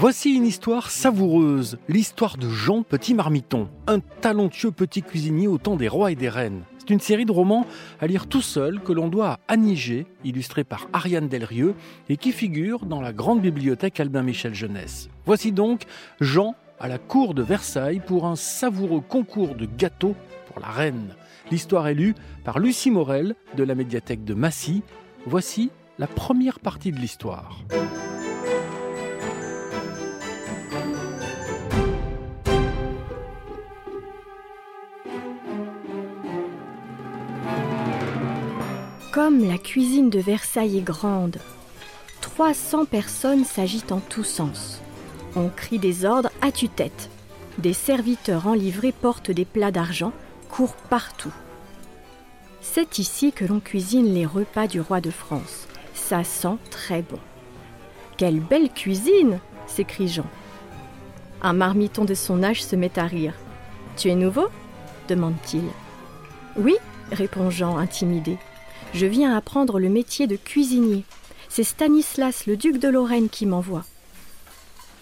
Voici une histoire savoureuse, l'histoire de Jean Petit Marmiton, un talentueux petit cuisinier au temps des rois et des reines. C'est une série de romans à lire tout seul que l'on doit à Annie illustré par Ariane Delrieux et qui figure dans la grande bibliothèque Albin Michel Jeunesse. Voici donc Jean à la cour de Versailles pour un savoureux concours de gâteaux pour la reine. L'histoire est lue par Lucie Morel de la médiathèque de Massy. Voici la première partie de l'histoire. Comme la cuisine de Versailles est grande, 300 personnes s'agitent en tous sens. On crie des ordres à tue-tête. Des serviteurs en livrée portent des plats d'argent, courent partout. C'est ici que l'on cuisine les repas du roi de France. Ça sent très bon. Quelle belle cuisine s'écrie Jean. Un marmiton de son âge se met à rire. Tu es nouveau? demande-t-il. Oui, répond Jean, intimidé. Je viens apprendre le métier de cuisinier. C'est Stanislas, le duc de Lorraine, qui m'envoie.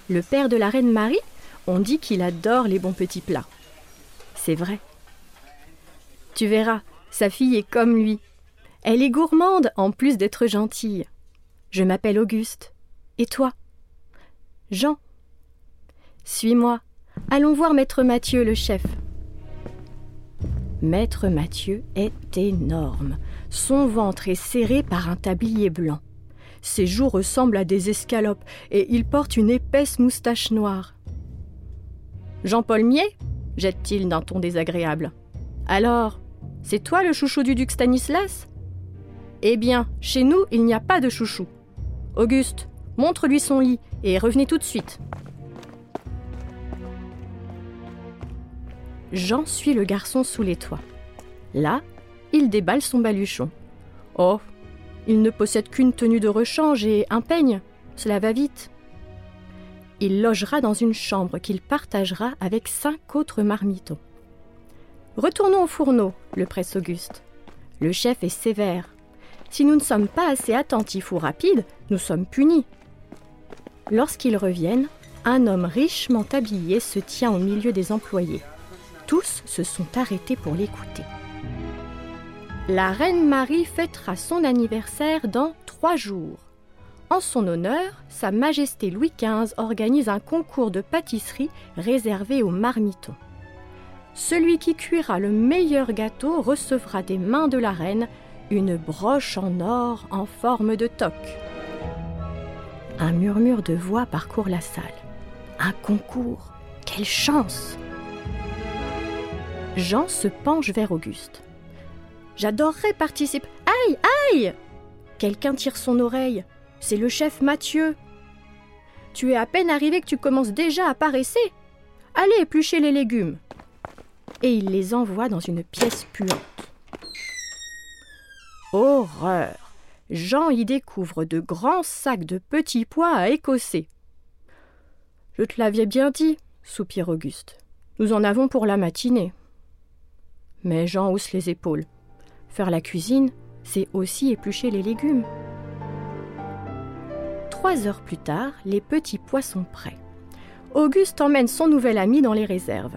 Le père de la reine Marie, on dit qu'il adore les bons petits plats. C'est vrai. Tu verras, sa fille est comme lui. Elle est gourmande en plus d'être gentille. Je m'appelle Auguste. Et toi? Jean. Suis-moi. Allons voir maître Mathieu, le chef. Maître Mathieu est énorme. Son ventre est serré par un tablier blanc. Ses joues ressemblent à des escalopes et il porte une épaisse moustache noire. Jean-Paul Mier? jette-t-il d'un ton désagréable. Alors, c'est toi le chouchou du duc Stanislas? Eh bien, chez nous, il n'y a pas de chouchou. Auguste, montre-lui son lit et revenez tout de suite. Jean suit le garçon sous les toits. Là, il déballe son baluchon. Oh, il ne possède qu'une tenue de rechange et un peigne. Cela va vite. Il logera dans une chambre qu'il partagera avec cinq autres marmitons. Retournons au fourneau, le presse Auguste. Le chef est sévère. Si nous ne sommes pas assez attentifs ou rapides, nous sommes punis. Lorsqu'ils reviennent, un homme richement habillé se tient au milieu des employés. Tous se sont arrêtés pour l'écouter. La reine Marie fêtera son anniversaire dans trois jours. En son honneur, Sa Majesté Louis XV organise un concours de pâtisserie réservé aux marmitons. Celui qui cuira le meilleur gâteau recevra des mains de la reine une broche en or en forme de toque. Un murmure de voix parcourt la salle. Un concours Quelle chance Jean se penche vers Auguste. J'adorerais participer. Aïe, aïe Quelqu'un tire son oreille. C'est le chef Mathieu. Tu es à peine arrivé que tu commences déjà à paresser. Allez éplucher les légumes. Et il les envoie dans une pièce puante. Horreur Jean y découvre de grands sacs de petits pois à écosser. Je te l'avais bien dit, soupire Auguste. Nous en avons pour la matinée. Mais Jean hausse les épaules. Faire la cuisine, c'est aussi éplucher les légumes. Trois heures plus tard, les petits pois sont prêts. Auguste emmène son nouvel ami dans les réserves.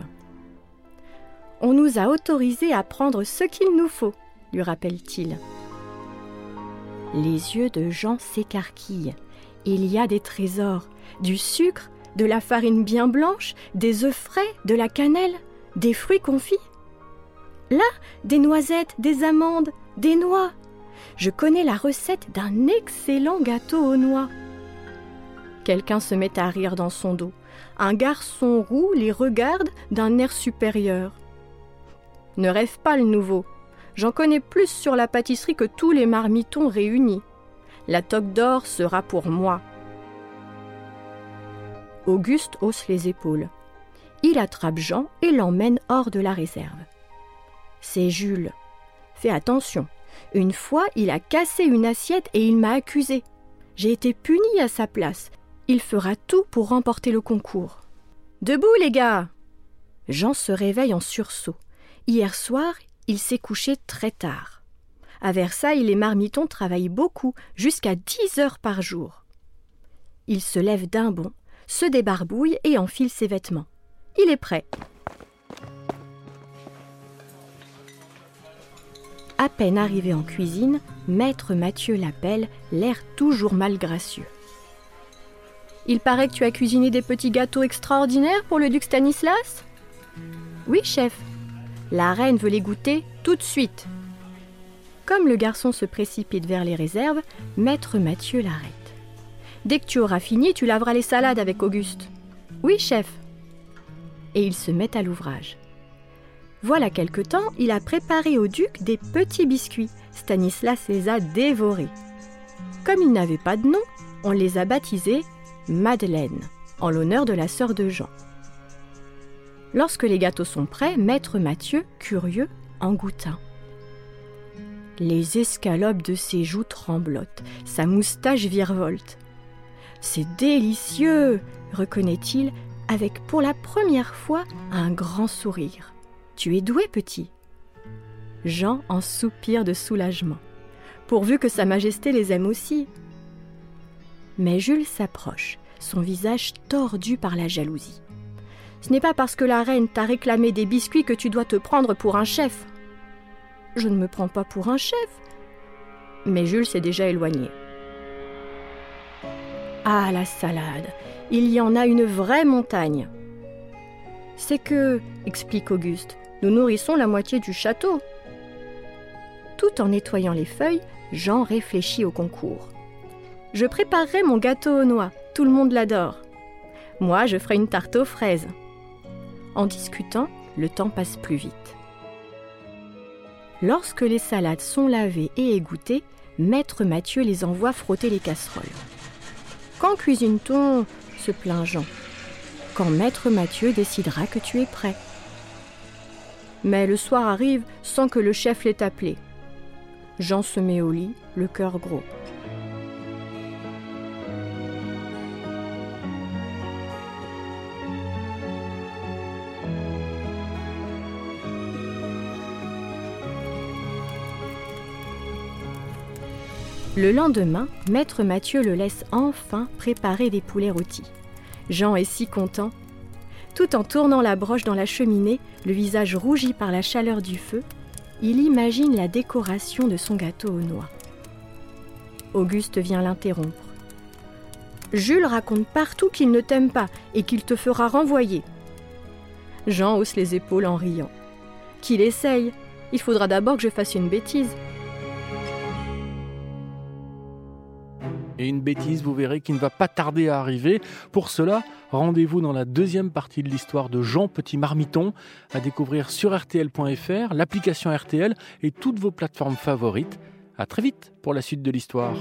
On nous a autorisés à prendre ce qu'il nous faut, lui rappelle-t-il. Les yeux de Jean s'écarquillent. Il y a des trésors, du sucre, de la farine bien blanche, des œufs frais, de la cannelle, des fruits confits. Là, des noisettes, des amandes, des noix. Je connais la recette d'un excellent gâteau aux noix. Quelqu'un se met à rire dans son dos. Un garçon roux les regarde d'un air supérieur. Ne rêve pas le nouveau. J'en connais plus sur la pâtisserie que tous les marmitons réunis. La toque d'or sera pour moi. Auguste hausse les épaules. Il attrape Jean et l'emmène hors de la réserve. C'est Jules. Fais attention. Une fois, il a cassé une assiette et il m'a accusé. J'ai été puni à sa place. Il fera tout pour remporter le concours. Debout, les gars Jean se réveille en sursaut. Hier soir, il s'est couché très tard. À Versailles, les marmitons travaillent beaucoup, jusqu'à dix heures par jour. Il se lève d'un bond, se débarbouille et enfile ses vêtements. Il est prêt. À peine arrivé en cuisine, maître Mathieu l'appelle, l'air toujours malgracieux. Il paraît que tu as cuisiné des petits gâteaux extraordinaires pour le duc Stanislas? Oui, chef. La reine veut les goûter tout de suite. Comme le garçon se précipite vers les réserves, maître Mathieu l'arrête. Dès que tu auras fini, tu laveras les salades avec Auguste. Oui, chef. Et il se met à l'ouvrage. Voilà quelque temps, il a préparé au duc des petits biscuits. Stanislas les a dévorés. Comme ils n'avaient pas de nom, on les a baptisés Madeleine, en l'honneur de la sœur de Jean. Lorsque les gâteaux sont prêts, maître Mathieu, curieux, en goûte un. Les escalopes de ses joues tremblotent, sa moustache virevolte. C'est délicieux, reconnaît-il, avec pour la première fois un grand sourire. Tu es doué, petit. Jean en soupire de soulagement, pourvu que Sa Majesté les aime aussi. Mais Jules s'approche, son visage tordu par la jalousie. Ce n'est pas parce que la reine t'a réclamé des biscuits que tu dois te prendre pour un chef. Je ne me prends pas pour un chef. Mais Jules s'est déjà éloigné. Ah, la salade Il y en a une vraie montagne. C'est que, explique Auguste, nous nourrissons la moitié du château. Tout en nettoyant les feuilles, Jean réfléchit au concours. Je préparerai mon gâteau aux noix, tout le monde l'adore. Moi, je ferai une tarte aux fraises. En discutant, le temps passe plus vite. Lorsque les salades sont lavées et égouttées, Maître Mathieu les envoie frotter les casseroles. Quand cuisine-t-on? se plaint Jean. Quand Maître Mathieu décidera que tu es prêt. Mais le soir arrive sans que le chef l'ait appelé. Jean se met au lit, le cœur gros. Le lendemain, maître Mathieu le laisse enfin préparer des poulets rôtis. Jean est si content tout en tournant la broche dans la cheminée, le visage rougi par la chaleur du feu, il imagine la décoration de son gâteau aux noix. Auguste vient l'interrompre. Jules raconte partout qu'il ne t'aime pas et qu'il te fera renvoyer. Jean hausse les épaules en riant. Qu'il essaye. Il faudra d'abord que je fasse une bêtise. Et une bêtise, vous verrez, qui ne va pas tarder à arriver. Pour cela, rendez-vous dans la deuxième partie de l'histoire de Jean Petit Marmiton, à découvrir sur rtl.fr, l'application RTL et toutes vos plateformes favorites. À très vite pour la suite de l'histoire.